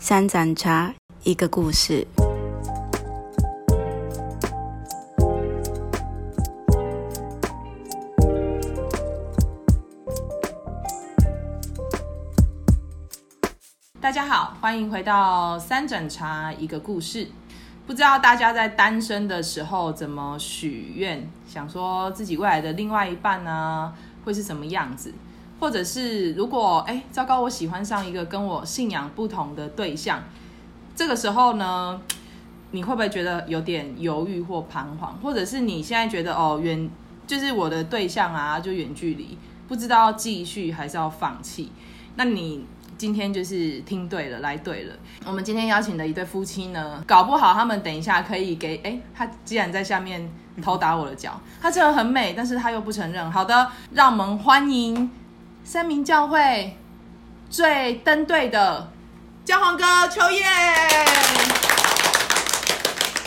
三盏茶，一个故事。大家好，欢迎回到三盏茶一个故事。不知道大家在单身的时候怎么许愿，想说自己未来的另外一半呢会是什么样子？或者是如果哎糟糕，我喜欢上一个跟我信仰不同的对象，这个时候呢，你会不会觉得有点犹豫或彷徨？或者是你现在觉得哦远就是我的对象啊，就远距离，不知道继续还是要放弃？那你今天就是听对了，来对了。我们今天邀请的一对夫妻呢，搞不好他们等一下可以给哎，他既然在下面偷打我的脚，他真的很美，但是他又不承认。好的，让我们欢迎三明教会最登对的教皇哥秋燕。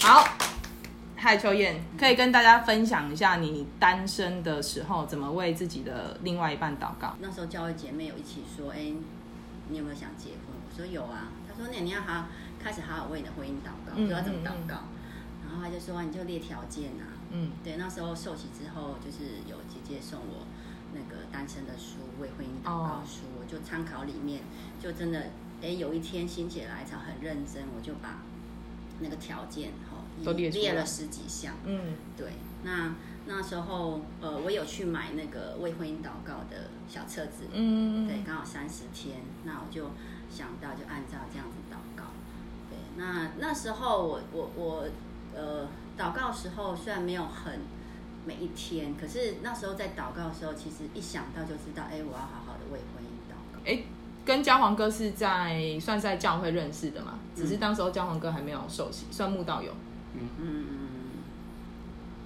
好，嗨，秋燕，可以跟大家分享一下你单身的时候怎么为自己的另外一半祷告？那时候教会姐妹有一起说，哎，你有没有想结婚？我说有啊。她说那你要好开始好好为你的婚姻祷告，嗯我说要怎么祷告？然后她就说你就列条件啊。嗯对，那时候受洗之后，就是有姐姐送我那个单身的书《未婚姻祷告书》我就参考里面，就真的，哎，有一天心血来潮，很认真，我就把那个条件哈、都列列了十几项。嗯。对，那那时候呃，我有去买那个未婚姻祷告的小册子，嗯，对，刚好三十天，那我就想到就按照这样子祷告。对，那那时候我我我呃祷告的时候虽然没有很每一天，可是那时候在祷告的时候，其实一想到就知道，哎，我要好好的为婚姻祷告。哎，跟焦黄哥是在算是在教会认识的嘛，只是当时候焦黄哥还没有受洗，算慕道友。嗯，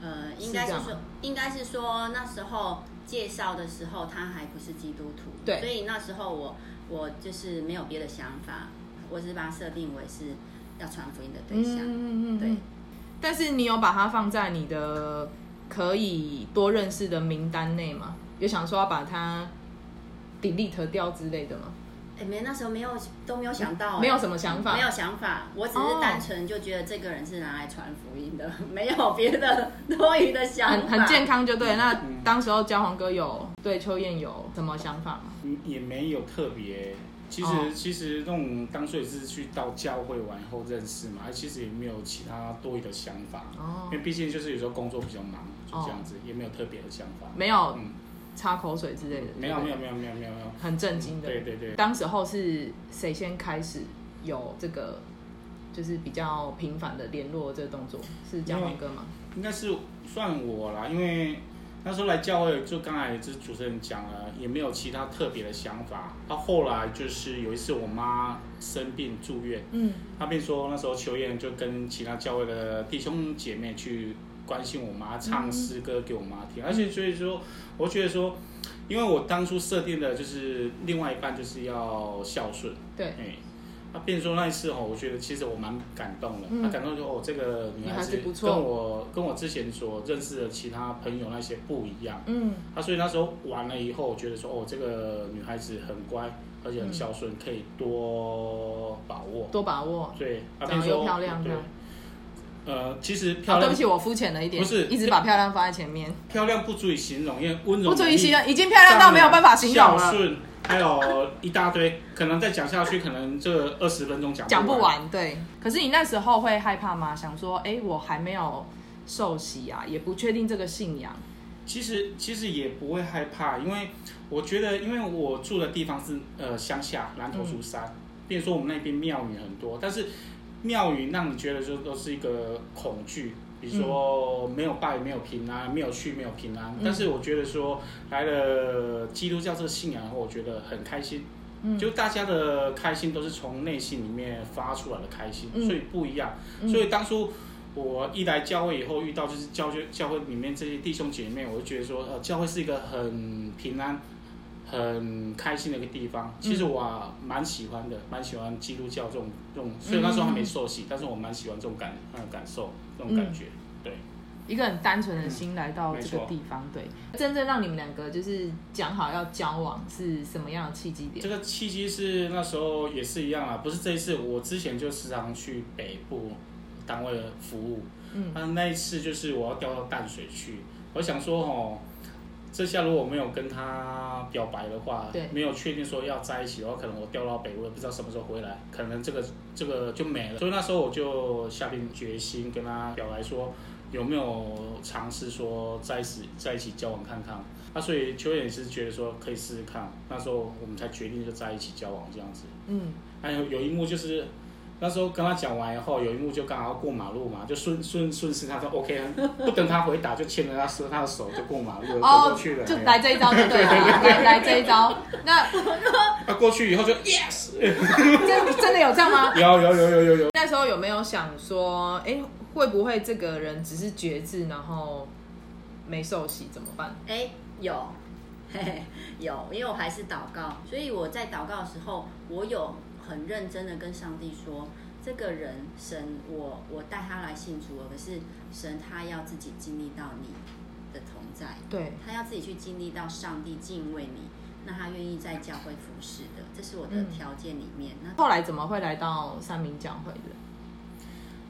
呃，是这样吗应该是说，应该是说那时候介绍的时候，他还不是基督徒，对。所以那时候我我就是没有别的想法，我只是把他设定为是要传福音的对象，嗯。对。但是你有把它放在你的可以多认识的名单内吗？有想说要把它 delete 掉之类的吗？哎，没，那时候没有都没有想到，没有哎什么想法，没有想法，我只哦是单纯就觉得这个人是拿来传福音的，没有别的多余的想法，很很健康就对。那嗯当时候焦黄哥有对秋燕有什么想法吗？嗯也没有特别。其实、哦其实那种当初也是去到教会完以后认识嘛，其实也没有其他多余的想法，哦因为毕竟就是有时候工作比较忙，就这样子，也没有特别的想法。没有嗯，擦口水之类的，没有没有，有没有没有没有没有。很震惊的。对对对，当时候是谁先开始有这个，就是比较频繁的联络这个动作？是焦黄哥吗？应该是算我啦，因为那时候来教会，就刚才也是主持人讲了，也没有其他特别的想法。到后来就是有一次我妈生病住院，嗯他便说那时候秋燕就跟其他教会的弟兄姐妹去关心我妈，唱诗歌给我妈听，而且所以说，我觉得说，因为我当初设定的就是另外一半就是要孝顺，对哎。他变说那一次哦，我觉得其实我蛮感动的。嗯他感动说哦，这个女女孩孩子跟我跟我之前所认识的其他朋友那些不一样。嗯他所以那时候完了以后，我觉得说哦，这个女孩子很乖，而且很孝顺，可以多把握。多把握。对，他长得又漂亮对。呃，其实啊，漂亮、对不起，我肤浅了一点，不是一直把漂亮放在前面，漂亮不足以形容，因为温柔不足以形容，已经漂亮到没有办法形容了，孝顺，还有一大堆，可能再讲下去，可能这二十分钟讲讲不不。完。对，可是你那时候会害怕吗？想说，哎，我还没有受洗啊，也不确定这个信仰。其实其实也不会害怕，因为我觉得，因为我住的地方是呃乡下南投竹山，比如说我们那边庙宇很多，但是庙宇让你觉得就都是一个恐惧，比如说没有拜没有平安，没有去没有平安。但是我觉得说来了基督教这个信仰后，我觉得很开心。嗯就大家的开心都是从内心里面发出来的开心，嗯所以不一样。嗯所以当初我一来教会以后，遇到就是教会教会里面这些弟兄姐妹，我就觉得说，呃，教会是一个很平安、很开心的一个地方。其实我啊蛮喜欢的，蛮喜欢基督教这种这种，虽然那时候还没受洗，但是我蛮喜欢这种感呃感受这种感觉。对，一个很单纯的心来到这个地方，对，真正让你们两个就是讲好要交往是什么样的契机点？这个契机是那时候也是一样啊，不是这一次，我之前就时常去北部单位服务，嗯。那那一次就是我要调到淡水去，我想说哦，这下如果没有跟他表白的话对，没有确定说要在一起的话，可能我调到北我，也不知道什么时候回来，可能这个这个就没了。所以那时候我就下定决心跟他表白说，有没有尝试说在一起在一起交往看看。那所以秋也是觉得说可以试试看，那时候我们才决定就在一起交往这样子。嗯，还有有一幕就是那时候跟他讲完以后，有一幕就刚好要过马路嘛，就顺顺顺势，他说 OK，不等他回答就牵着他手他的手就过马路了，走过去了。哦就哎来这一招就对了，来来这一招。那他 过去以后就 Yes，真 真的有这样吗？有有有有有有，那时候有没有想说，哎、会不会这个人只是绝志，然后没受洗怎么办？哎，有，嘿嘿，有，因为我还是祷告，所以我在祷告的时候，我有很认真的跟上帝说，这个人神我我带他来信主了，可是神他要自己经历到你的同在，对，他要自己去经历到上帝敬畏你，那他愿意在教会服侍的，这是我的嗯条件里面。那后来怎么会来到三明教会的？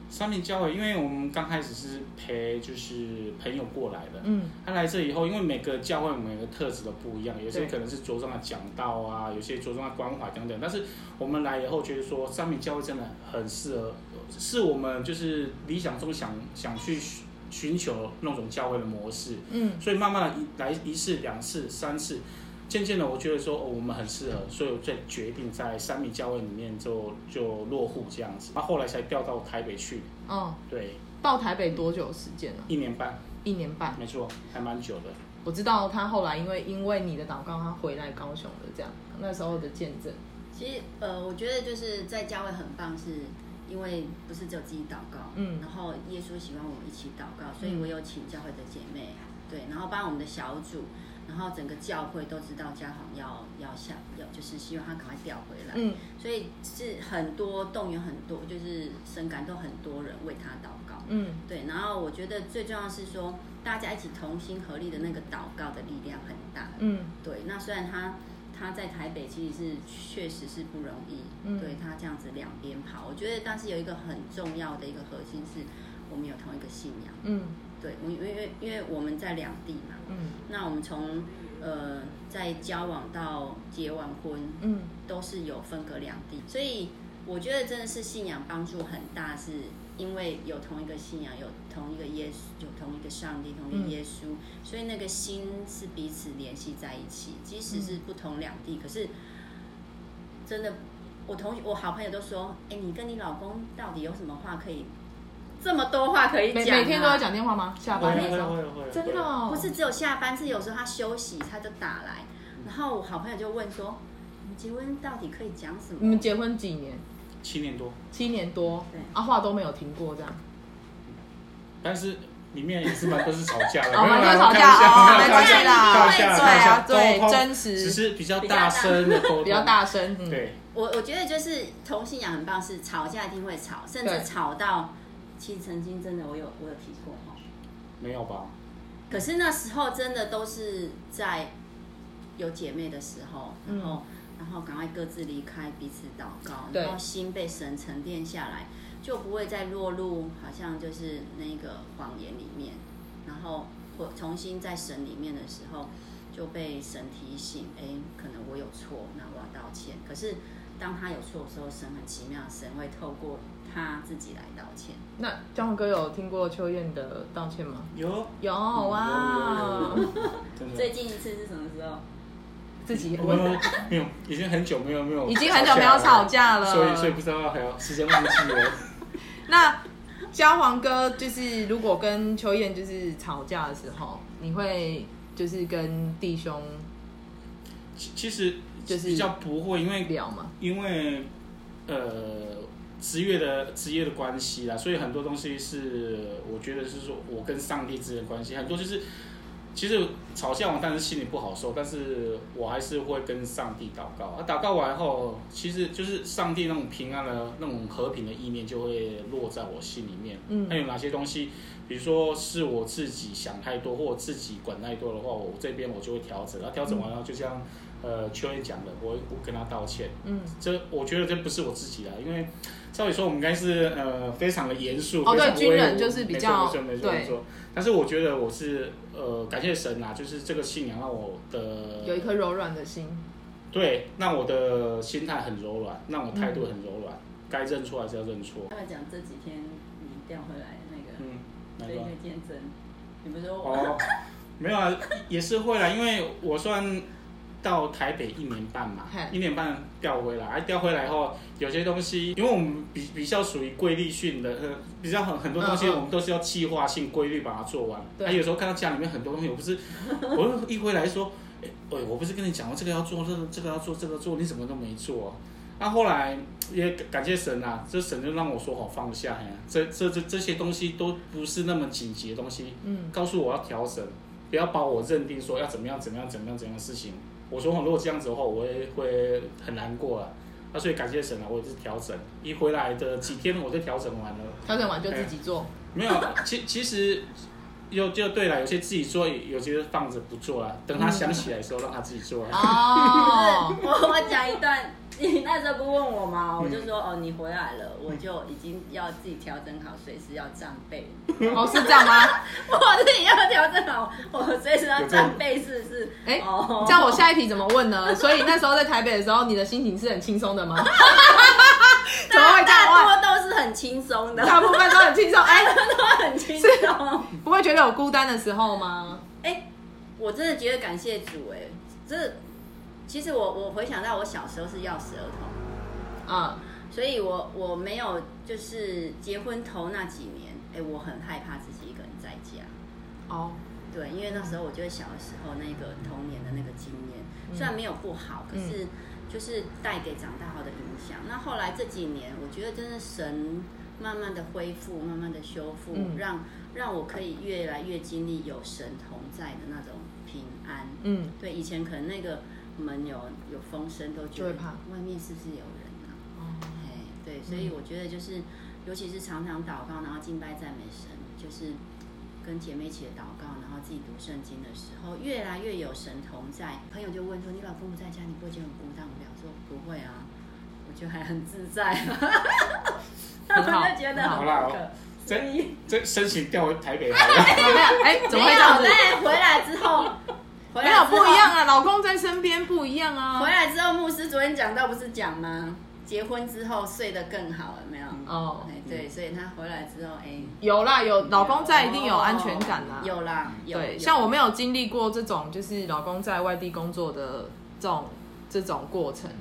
三明教会，因为我们刚开始是陪就是朋友过来的，嗯，他来这以后，因为每个教会每个特质都不一样，有些可能是着重的讲道啊，有些着重的关怀等等。但是我们来以后觉得说，三明教会真的很适合，是我们就是理想中想想去寻寻求那种教会的模式。嗯，所以慢慢的一来一次、两次、三次，渐渐的我觉得说、哦、我们很适合，所以我再决定在三米教会里面就就落户这样子。那后来才调到台北去，哦，对，到台北多久时间呢？一年半，一年半。没错，还蛮久的。我知道他后来因为因为你的祷告，他回来高雄的这样，那时候的见证。其实呃，我觉得就是在教会很棒，是因为不是只有自己祷告，嗯然后耶稣喜欢我们一起祷告，所以我有请教会的姐妹，对，然后帮我们的小组，然后整个教会都知道嘉航要要下要就是希望他赶快调回来，嗯，所以是很多动员很多，就是深感动很多人为他祷告，嗯，对，然后我觉得最重要是说大家一起同心合力的那个祷告的力量很大，嗯，对，那虽然他他在台北其实是确实是不容易，嗯。对他这样子两边跑，我觉得但是有一个很重要的一个核心是我们有同一个信仰，嗯，对，我因为因为我们在两地嘛，嗯，那我们从呃在交往到结完婚，嗯，都是有分隔两地，所以我觉得真的是信仰帮助很大，是因为有同一个信仰，有同一个耶稣，有同一个上帝，同一个耶稣，所以那个心是彼此联系在一起，即使是不同两地，可是真的，我同我好朋友都说，哎，你跟你老公到底有什么话可以这么多话可以每讲、啊？每天都要讲电话吗？下班？的时候，会会，真的、哦、不是只有下班，是有时候他休息他就打来，然后我好朋友就问说，你们结婚到底可以讲什么？你们结婚几年？七年多，七年多？对，啊，话都没有停过这样。但是里面也是蛮都是吵架的，蛮多吵架哦，没关系啦，开玩笑，对开玩笑啊，对，真实。只，是比较大声的沟通，比较大声，嗯，对，我我觉得就是同信仰很棒，是吵架一定会吵，甚至吵到，其实曾经真的我有我有提过哈，没有吧？可是那时候真的都是在有姐妹的时候，然后、然后赶快各自离开，彼此祷告，然后心被神沉淀下来，就不会再落入好像就是那个谎言里面，然后或重新在神里面的时候就被神提醒，哎，可能我有错，那我要道歉。可是当他有错的时候，神很奇妙，神会透过他自己来道歉。那江宏哥有听过秋燕的道歉吗？有有哇，有有有 真的最近一次是什么时候？自己我们没有，已经很久没有没有，已经很久没有吵架了所以所以不知道还有时间忘记了。那焦黄哥就是如果跟秋燕就是吵架的时候，你会就是跟弟兄其其实就是比较不会，因为聊嘛？因为呃职业的职业的关系啦，所以很多东西是我觉得是说我跟上帝之间的关系，很多就是其实吵架完，但是心里不好受，但是我还是会跟上帝祷告。啊，祷告完后，其实就是上帝那种平安的、那种和平的意念就会落在我心里面。嗯还有哪些东西，比如说是我自己想太多，或我自己管太多的话，我这边我就会调整。然后调整完了，就像呃秋燕讲的，我我跟他道歉。嗯，这我觉得这不是我自己的，因为照理说我们应该是呃非常的严肃，哦对军人就是比较没错没错没错。但是我觉得我是呃感谢神啊，就是这个信仰让我的有一颗柔软的心。对，让我的心态很柔软，让我态度很柔软，该认错还是要认错。他们讲这几天你调回来那个嗯，哪个？见证，你不是说我？哦，没有啊，也是会啦，因为我算到台北一年半嘛，一年半调回来，哎、调回来后有些东西，因为我们比比较属于规律性的，呃，比较很很多东西我们都是要计划性、规律把它做完。对。还、有时候看到家里面很多东西，我不是，我一回来说，哎、哎我不是跟你讲过这个要做，这个这个要做，这个做，你怎么都没做、那、后来也感感谢神啊，这神就让我说好放下，这这这这些东西都不是那么紧急的东西，嗯，告诉我要调整，不要把我认定说要怎么样怎么样怎么样怎么样的事情。我说如果这样子的话，我也会很难过啊。那所以感谢神啊，我也是调整，一回来的几天我就调整完了。调整完就自己做。没有，其其实又就对了，有些自己做，有些放着不做啊。等他想起来的时候，让他自己做啊。哦，我 我讲一段，你那时候不问我吗？我就嗯说哦，你回来了，我就已经要自己调整好，随时要站备。哦是这样吗？我自己要调整好，我随时要站备，是不是？哎、哦这样我下一题怎么问呢？所以那时候在台北的时候，你的心情是很轻松的吗？怎么会这样问？大多都是很轻松的，大部分都很轻松，哎、都很轻松。不会觉得有孤单的时候吗？哎、我真的觉得感谢主、哎，这其实我我回想到我小时候是钥匙儿童，啊、所以我我没有就是结婚头那几年，哎、我很害怕自己一个人在家。哦，对，因为那时候我觉得小的时候那个童年的那个经验，虽然没有不好，可是就是带给长大后的影响。那后来这几年，我觉得真的神慢慢的恢复，慢慢的修复，嗯。让让我可以越来越经历有神同在的那种平安。嗯，对，以前可能那个门有有风声，都觉得怕外面是不是有人啊？哦，哎，对，所以我觉得就是，尤其是常常祷告，然后敬拜赞美神，就是跟姐妹一起的祷告，然后自己读圣经的时候，越来越有神同在。朋友就问说：“你老公不在家，你不会觉得很孤单无聊？”我说：“不会啊，我就还很自在。”他们就觉得很好啦不可。所以这申请调回台北来了。没有，哎、怎么会这样子没有？但回来之后，回没有不一样啊，老公在身边不一样啊。回来之后，牧师昨天讲到不是讲吗？结婚之后睡得更好，有没有？哦，哎，对，所以他回来之后，哎，有啦，有老公在一定有安全感啦。有啦，有。对，像我没有经历过这种，就是老公在外地工作的这种这种过程，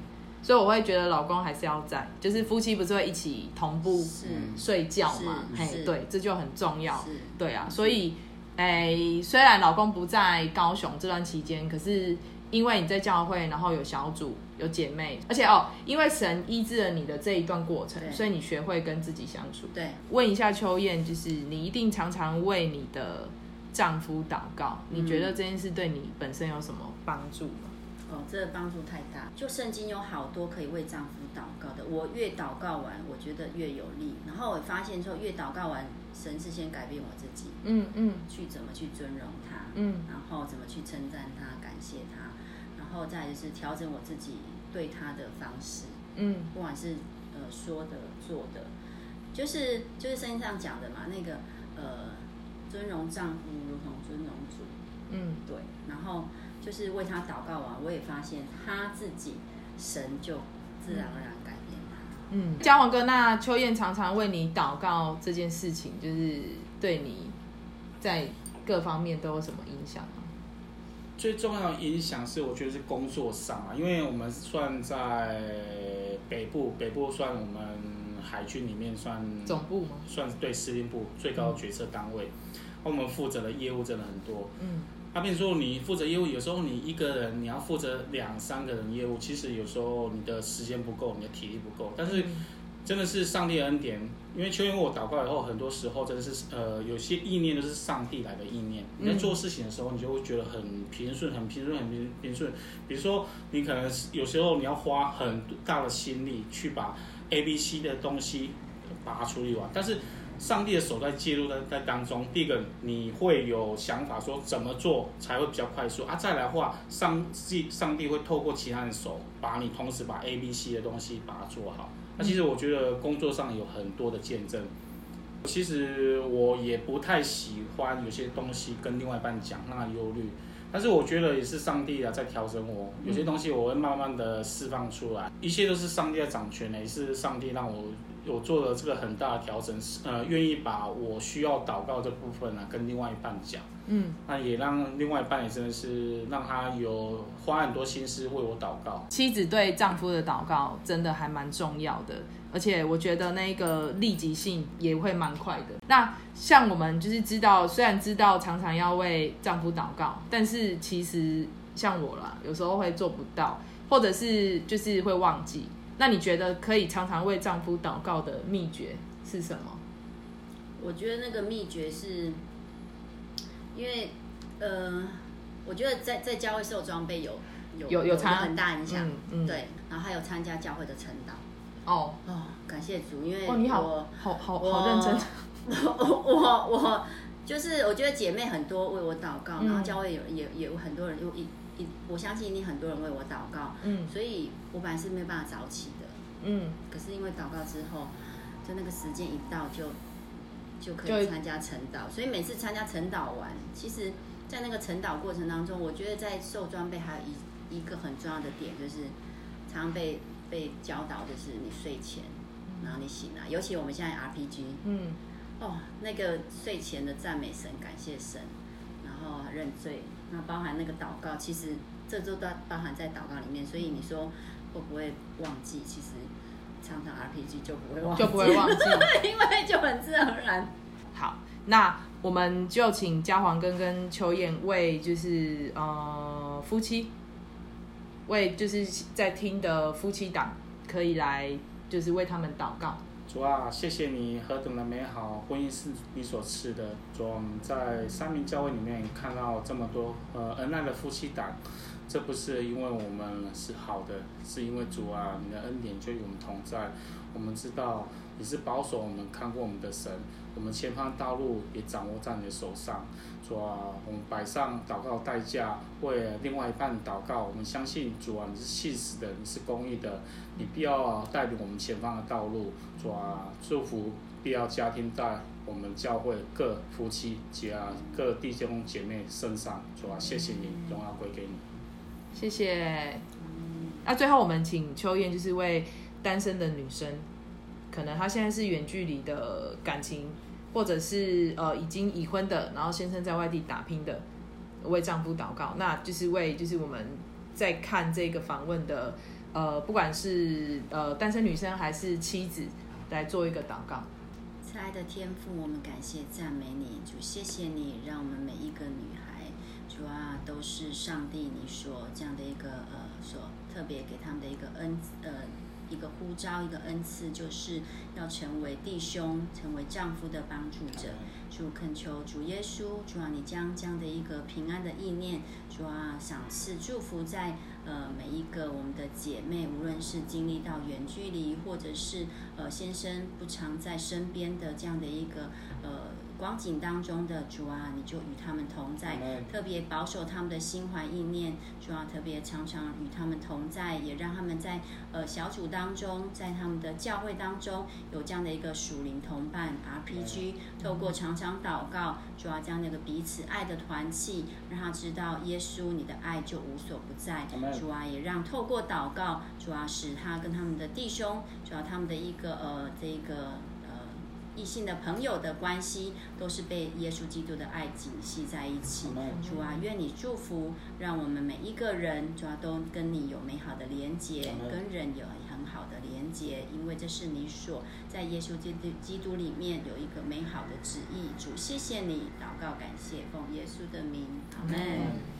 所以我会觉得老公还是要在，就是夫妻不是会一起同步是睡觉嘛？嘿，是是对，这就很重要。是对啊，所以，哎、虽然老公不在高雄这段期间，可是因为你在教会，然后有小组、有姐妹，而且哦，因为神医治了你的这一段过程，所以你学会跟自己相处。对，问一下秋燕，就是你一定常常为你的丈夫祷告，你觉得这件事对你本身有什么帮助吗？哦，这个帮助太大。就圣经有好多可以为丈夫祷告的，我越祷告完，我觉得越有力。然后我发现说，越祷告完，神是先改变我自己，嗯嗯去怎么去尊荣他，嗯然后怎么去称赞他、感谢他，然后再就是调整我自己对他的方式。嗯不管是呃说的做的，就是就是圣经上讲的嘛，那个呃尊荣丈夫如同尊荣主，嗯对，然后就是为他祷告完，我也发现他自己神就自然而然改变他。嗯。嘉宏哥，那秋燕常常为你祷告这件事情，就是对你在各方面都有什么影响吗？最重要的影响是，我觉得是工作上啊，因为我们算在北部，北部算我们海军里面算总部吗？算对司令部最高的决策单位，我们负责的业务真的很多。嗯那比如说你负责业务，有时候你一个人你要负责两三个人业务，其实有时候你的时间不够，你的体力不够。但是嗯真的是上帝的恩典。因为秋因为我祷告以后，很多时候真的是呃，有些意念都是上帝来的意念。你在做事情的时候，你就会觉得很平顺，很平顺，很平平顺。比如说，你可能有时候你要花很大的心力去把 A、B、C 的东西把它处理完，但是上帝的手在介入在在当中。第一个，你会有想法说怎么做才会比较快速啊？再来的话，上帝上帝会透过其他人手，把你同时把 A、B、C 的东西把它做好。那其实我觉得工作上有很多的见证。其实我也不太喜欢有些东西跟另外一半讲，让他忧虑。但是我觉得也是上帝啊在调整我，有些东西我会慢慢的释放出来，一切都是上帝在掌权的，也是上帝让我。我做了这个很大的调整，呃，愿意把我需要祷告这部分呢跟另外一半讲，嗯，那也让另外一半也真的是让他有花很多心思为我祷告。妻子对丈夫的祷告真的还蛮重要的，而且我觉得那个立即性也会蛮快的。那像我们就是知道，虽然知道常常要为丈夫祷告，但是其实像我啦，有时候会做不到，或者是就是会忘记。那你觉得可以常常为丈夫祷告的秘诀是什么？我觉得那个秘诀是，因为呃，我觉得在在教会受装备有有有有很大影响，对，然后还有参加教会的晨祷。哦哦，感谢主，因为哦你好，好好好认真。我我我就是我觉得姐妹很多为我祷告，然后教会有也也有很多人又一。我相信一定很多人为我祷告，嗯，所以我本来是没有办法早起的，嗯，可是因为祷告之后，就那个时间一到就就可以参加晨祷，所以每次参加晨祷完，其实，在那个晨祷过程当中，我觉得在受装备还有一一个很重要的点，就是常常被被教导，就是你睡前，然后你醒来，尤其我们现在 RPG，嗯，哦，那个睡前的赞美神，感谢神，然后认罪。那包含那个祷告，其实这都都包含在祷告里面，所以你说会不会忘记？其实常常 RPG 就不会忘，就不会忘记，因为就很自然而然。好，那我们就请嘉黄根跟秋燕为就是呃夫妻，为就是在听的夫妻档可以来就是为他们祷告。主啊，谢谢你何等的美好，婚姻是你所赐的。主，我们在三明教会里面看到这么多呃恩爱的夫妻档，这不是因为我们是好的，是因为主啊，你的恩典就与我们同在。我们知道你是保守我们、看过我们的神，我们前方道路也掌握在你的手上。主啊，我们摆上祷告代价，为另外一半祷告。我们相信主啊，你是信实的，你是公义的，你必要带领我们前方的道路。主啊，祝福必要家庭在我们教会各夫妻及啊各弟兄姐妹身上。主啊，谢谢你，荣耀归给你。谢谢。那最后我们请秋燕，就是为单身的女生，可能她现在是远距离的感情。或者是呃已经已婚的，然后先生在外地打拼的，为丈夫祷告，那就是为就是我们在看这个访问的呃，不管是呃单身女生还是妻子，来做一个祷告。亲爱的天父，我们感谢赞美你，主谢谢你，让我们每一个女孩，主啊都是上帝你所这样的一个呃所特别给他们的一个恩呃。一个呼召，一个恩赐，就是要成为弟兄、成为丈夫的帮助者。主恳求主耶稣，主啊，你将这样的一个平安的意念，主啊，赏赐祝福在呃每一个我们的姐妹，无论是经历到远距离，或者是呃先生不常在身边的这样的一个呃。光景当中的主啊，你就与他们同在，特别保守他们的心怀意念。主啊，特别常常与他们同在，也让他们在呃小组当中，在他们的教会当中有这样的一个属灵同伴 RPG。透过常常祷告，主啊，将那个彼此爱的团契，让他知道耶稣你的爱就无所不在。主啊，也让透过祷告，主啊，使他跟他们的弟兄，主啊，他们的一个呃这个。异性的朋友的关系都是被耶稣基督的爱紧系在一起。主啊，愿你祝福，让我们每一个人主啊都跟你有美好的连结，跟人有很好的连结，因为这是你所在耶稣基督基督里面有一个美好的旨意。主，谢谢你，祷告感谢，奉耶稣的名，阿门。